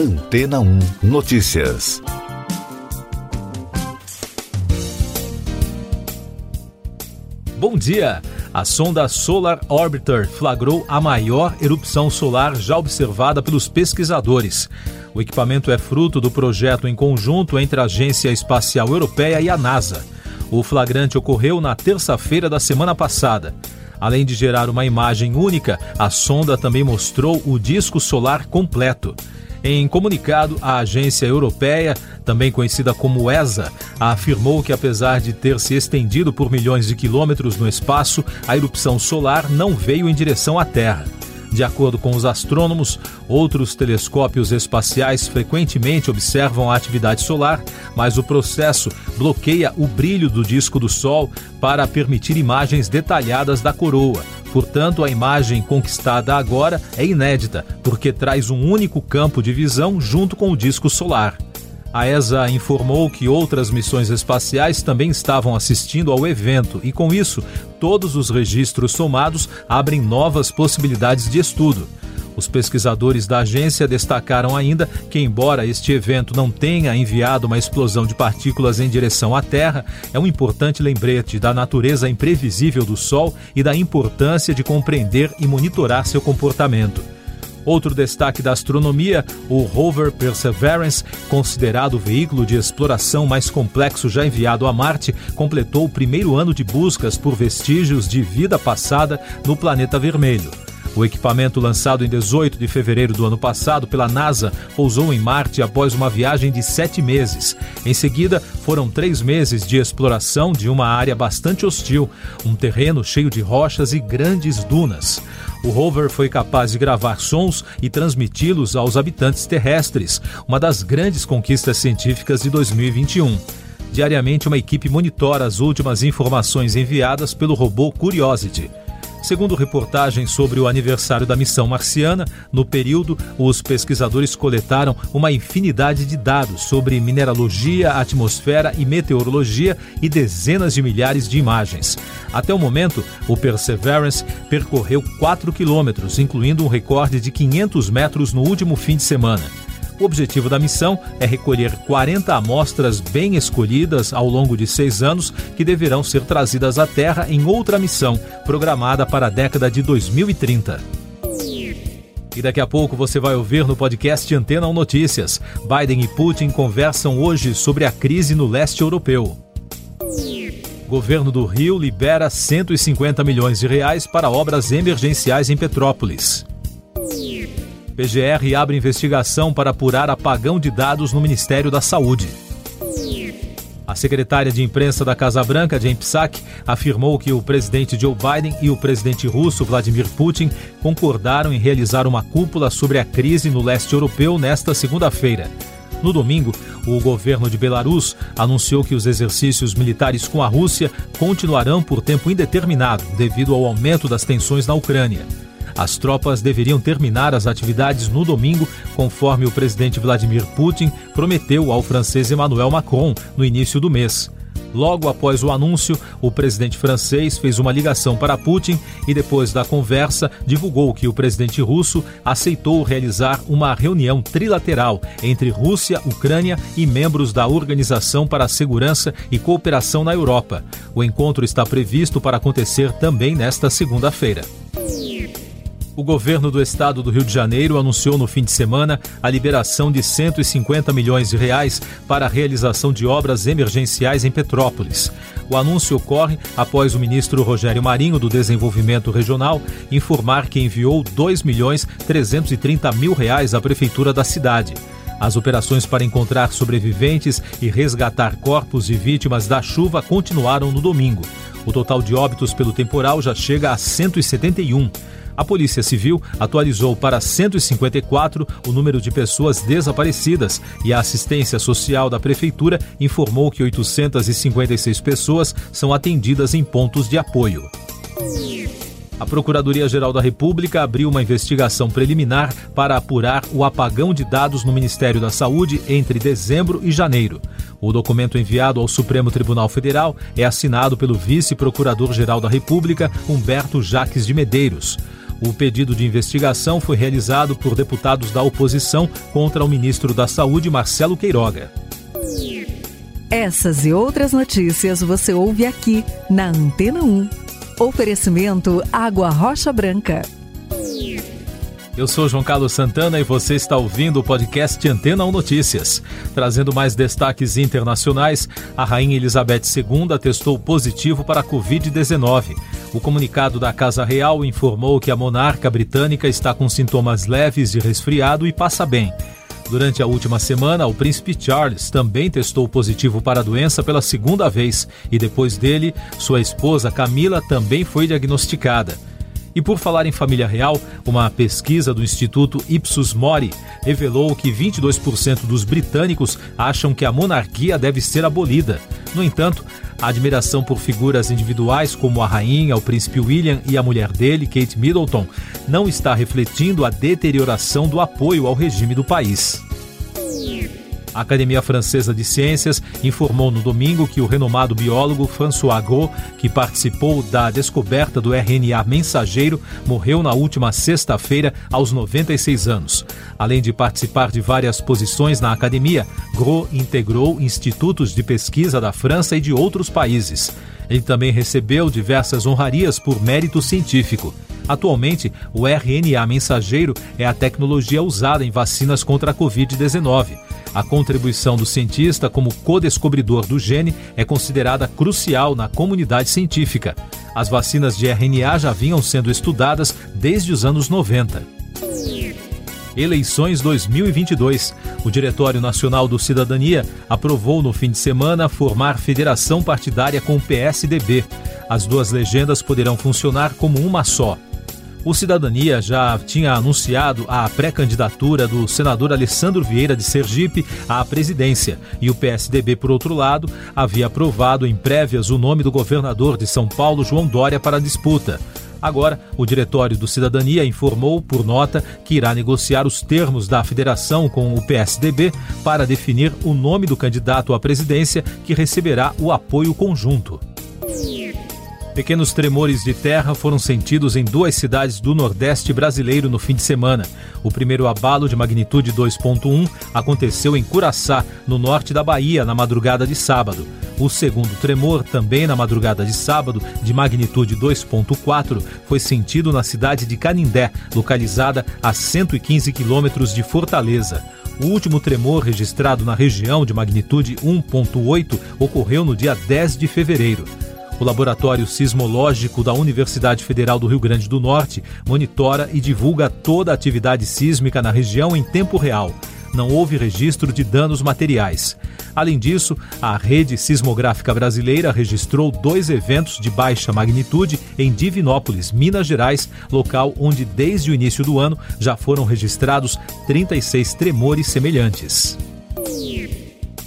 Antena 1 Notícias. Bom dia! A sonda Solar Orbiter flagrou a maior erupção solar já observada pelos pesquisadores. O equipamento é fruto do projeto em conjunto entre a Agência Espacial Europeia e a NASA. O flagrante ocorreu na terça-feira da semana passada. Além de gerar uma imagem única, a sonda também mostrou o disco solar completo. Em comunicado, a agência europeia, também conhecida como ESA, afirmou que apesar de ter se estendido por milhões de quilômetros no espaço, a erupção solar não veio em direção à Terra. De acordo com os astrônomos, outros telescópios espaciais frequentemente observam a atividade solar, mas o processo bloqueia o brilho do disco do Sol para permitir imagens detalhadas da coroa. Portanto, a imagem conquistada agora é inédita, porque traz um único campo de visão junto com o disco solar. A ESA informou que outras missões espaciais também estavam assistindo ao evento e, com isso, todos os registros somados abrem novas possibilidades de estudo. Os pesquisadores da agência destacaram ainda que, embora este evento não tenha enviado uma explosão de partículas em direção à Terra, é um importante lembrete da natureza imprevisível do Sol e da importância de compreender e monitorar seu comportamento. Outro destaque da astronomia, o rover Perseverance, considerado o veículo de exploração mais complexo já enviado a Marte, completou o primeiro ano de buscas por vestígios de vida passada no planeta vermelho. O equipamento lançado em 18 de fevereiro do ano passado pela NASA pousou em Marte após uma viagem de sete meses. Em seguida, foram três meses de exploração de uma área bastante hostil, um terreno cheio de rochas e grandes dunas. O rover foi capaz de gravar sons e transmiti-los aos habitantes terrestres, uma das grandes conquistas científicas de 2021. Diariamente, uma equipe monitora as últimas informações enviadas pelo robô Curiosity. Segundo reportagens sobre o aniversário da missão marciana, no período, os pesquisadores coletaram uma infinidade de dados sobre mineralogia, atmosfera e meteorologia e dezenas de milhares de imagens. Até o momento, o Perseverance percorreu 4 quilômetros, incluindo um recorde de 500 metros no último fim de semana. O objetivo da missão é recolher 40 amostras bem escolhidas ao longo de seis anos que deverão ser trazidas à Terra em outra missão, programada para a década de 2030. E daqui a pouco você vai ouvir no podcast Antena 1 Notícias. Biden e Putin conversam hoje sobre a crise no leste europeu. Governo do Rio libera 150 milhões de reais para obras emergenciais em Petrópolis. PGR abre investigação para apurar apagão de dados no Ministério da Saúde. A secretária de imprensa da Casa Branca, Jen Psaki, afirmou que o presidente Joe Biden e o presidente russo Vladimir Putin concordaram em realizar uma cúpula sobre a crise no leste europeu nesta segunda-feira. No domingo, o governo de Belarus anunciou que os exercícios militares com a Rússia continuarão por tempo indeterminado devido ao aumento das tensões na Ucrânia. As tropas deveriam terminar as atividades no domingo, conforme o presidente Vladimir Putin prometeu ao francês Emmanuel Macron no início do mês. Logo após o anúncio, o presidente francês fez uma ligação para Putin e, depois da conversa, divulgou que o presidente russo aceitou realizar uma reunião trilateral entre Rússia, Ucrânia e membros da Organização para a Segurança e Cooperação na Europa. O encontro está previsto para acontecer também nesta segunda-feira. O governo do estado do Rio de Janeiro anunciou no fim de semana a liberação de 150 milhões de reais para a realização de obras emergenciais em Petrópolis. O anúncio ocorre após o ministro Rogério Marinho do Desenvolvimento Regional informar que enviou 2 milhões 330 mil reais à prefeitura da cidade. As operações para encontrar sobreviventes e resgatar corpos de vítimas da chuva continuaram no domingo. O total de óbitos pelo temporal já chega a 171. A Polícia Civil atualizou para 154 o número de pessoas desaparecidas e a assistência social da Prefeitura informou que 856 pessoas são atendidas em pontos de apoio. A Procuradoria-Geral da República abriu uma investigação preliminar para apurar o apagão de dados no Ministério da Saúde entre dezembro e janeiro. O documento enviado ao Supremo Tribunal Federal é assinado pelo vice-procurador-geral da República, Humberto Jaques de Medeiros. O pedido de investigação foi realizado por deputados da oposição contra o ministro da Saúde, Marcelo Queiroga. Essas e outras notícias você ouve aqui na Antena 1. Oferecimento Água Rocha Branca. Eu sou João Carlos Santana e você está ouvindo o podcast Antena 1 Notícias. Trazendo mais destaques internacionais, a Rainha Elizabeth II testou positivo para a Covid-19. O comunicado da Casa Real informou que a monarca britânica está com sintomas leves de resfriado e passa bem. Durante a última semana, o príncipe Charles também testou positivo para a doença pela segunda vez e depois dele, sua esposa Camila também foi diagnosticada. E por falar em família real, uma pesquisa do Instituto Ipsos Mori revelou que 22% dos britânicos acham que a monarquia deve ser abolida. No entanto, a admiração por figuras individuais como a rainha, o príncipe William e a mulher dele, Kate Middleton, não está refletindo a deterioração do apoio ao regime do país. A Academia Francesa de Ciências informou no domingo que o renomado biólogo François Gros, que participou da descoberta do RNA mensageiro, morreu na última sexta-feira aos 96 anos. Além de participar de várias posições na academia, Gros integrou institutos de pesquisa da França e de outros países. Ele também recebeu diversas honrarias por mérito científico. Atualmente, o RNA mensageiro é a tecnologia usada em vacinas contra a Covid-19. A contribuição do cientista como co-descobridor do gene é considerada crucial na comunidade científica. As vacinas de RNA já vinham sendo estudadas desde os anos 90. Eleições 2022. O Diretório Nacional do Cidadania aprovou no fim de semana formar federação partidária com o PSDB. As duas legendas poderão funcionar como uma só. O Cidadania já tinha anunciado a pré-candidatura do senador Alessandro Vieira de Sergipe à presidência e o PSDB, por outro lado, havia aprovado em prévias o nome do governador de São Paulo, João Dória, para a disputa. Agora, o Diretório do Cidadania informou, por nota, que irá negociar os termos da federação com o PSDB para definir o nome do candidato à presidência que receberá o apoio conjunto. Pequenos tremores de terra foram sentidos em duas cidades do Nordeste brasileiro no fim de semana. O primeiro abalo de magnitude 2.1 aconteceu em Curaçá, no norte da Bahia, na madrugada de sábado. O segundo tremor, também na madrugada de sábado, de magnitude 2.4, foi sentido na cidade de Canindé, localizada a 115 quilômetros de Fortaleza. O último tremor registrado na região, de magnitude 1.8, ocorreu no dia 10 de fevereiro. O Laboratório Sismológico da Universidade Federal do Rio Grande do Norte monitora e divulga toda a atividade sísmica na região em tempo real. Não houve registro de danos materiais. Além disso, a Rede Sismográfica Brasileira registrou dois eventos de baixa magnitude em Divinópolis, Minas Gerais, local onde desde o início do ano já foram registrados 36 tremores semelhantes.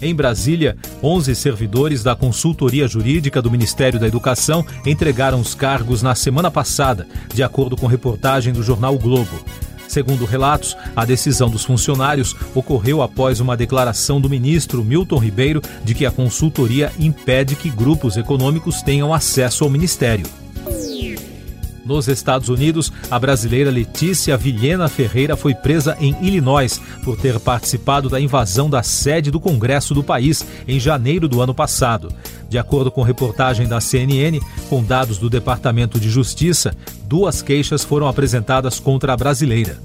Em Brasília, 11 servidores da consultoria jurídica do Ministério da Educação entregaram os cargos na semana passada, de acordo com reportagem do jornal o Globo. Segundo relatos, a decisão dos funcionários ocorreu após uma declaração do ministro Milton Ribeiro de que a consultoria impede que grupos econômicos tenham acesso ao ministério. Nos Estados Unidos, a brasileira Letícia Vilhena Ferreira foi presa em Illinois por ter participado da invasão da sede do Congresso do país em janeiro do ano passado. De acordo com reportagem da CNN, com dados do Departamento de Justiça, duas queixas foram apresentadas contra a brasileira.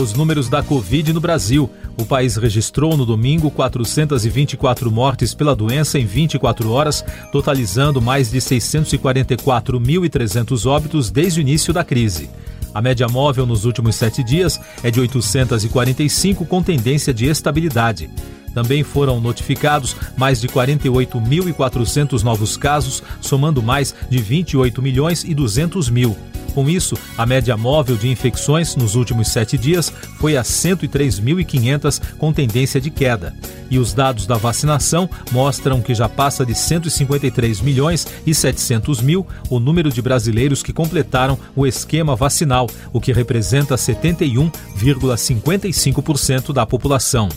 Os números da Covid no Brasil. O país registrou no domingo 424 mortes pela doença em 24 horas, totalizando mais de 644.300 óbitos desde o início da crise. A média móvel nos últimos sete dias é de 845, com tendência de estabilidade. Também foram notificados mais de 48.400 novos casos, somando mais de 28 milhões e 200 mil. Com isso, a média móvel de infecções nos últimos sete dias foi a 103.500, com tendência de queda. E os dados da vacinação mostram que já passa de 153 milhões e 700 mil o número de brasileiros que completaram o esquema vacinal, o que representa 71,55% da população.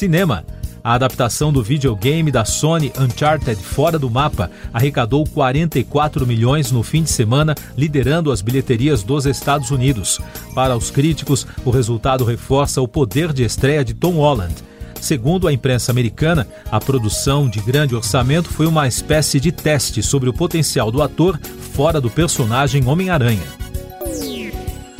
Cinema. A adaptação do videogame da Sony Uncharted Fora do Mapa arrecadou 44 milhões no fim de semana, liderando as bilheterias dos Estados Unidos. Para os críticos, o resultado reforça o poder de estreia de Tom Holland. Segundo a imprensa americana, a produção de grande orçamento foi uma espécie de teste sobre o potencial do ator fora do personagem Homem-Aranha.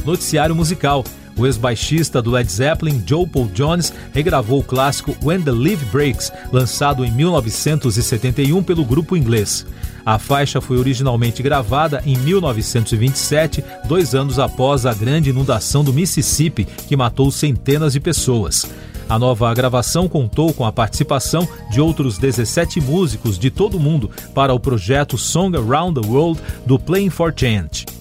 Noticiário musical. O ex-baixista do Led Zeppelin, Joe Paul Jones, regravou o clássico When the Leaf Breaks, lançado em 1971 pelo grupo inglês. A faixa foi originalmente gravada em 1927, dois anos após a grande inundação do Mississippi, que matou centenas de pessoas. A nova gravação contou com a participação de outros 17 músicos de todo o mundo para o projeto Song Around the World do Playing for Change.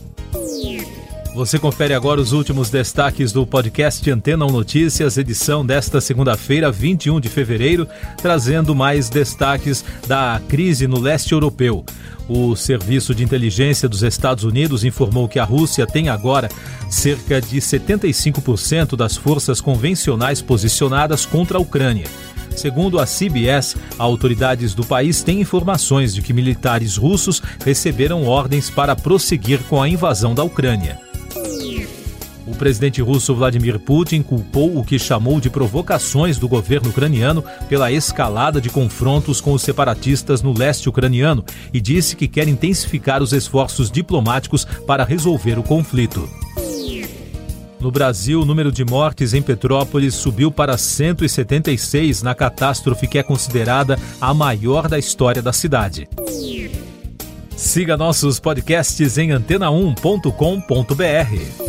Você confere agora os últimos destaques do podcast Antena 1 Notícias, edição desta segunda-feira, 21 de fevereiro, trazendo mais destaques da crise no leste europeu. O Serviço de Inteligência dos Estados Unidos informou que a Rússia tem agora cerca de 75% das forças convencionais posicionadas contra a Ucrânia. Segundo a CBS, autoridades do país têm informações de que militares russos receberam ordens para prosseguir com a invasão da Ucrânia. Presidente russo Vladimir Putin culpou o que chamou de provocações do governo ucraniano pela escalada de confrontos com os separatistas no leste ucraniano e disse que quer intensificar os esforços diplomáticos para resolver o conflito. No Brasil, o número de mortes em Petrópolis subiu para 176 na catástrofe que é considerada a maior da história da cidade. Siga nossos podcasts em antena1.com.br.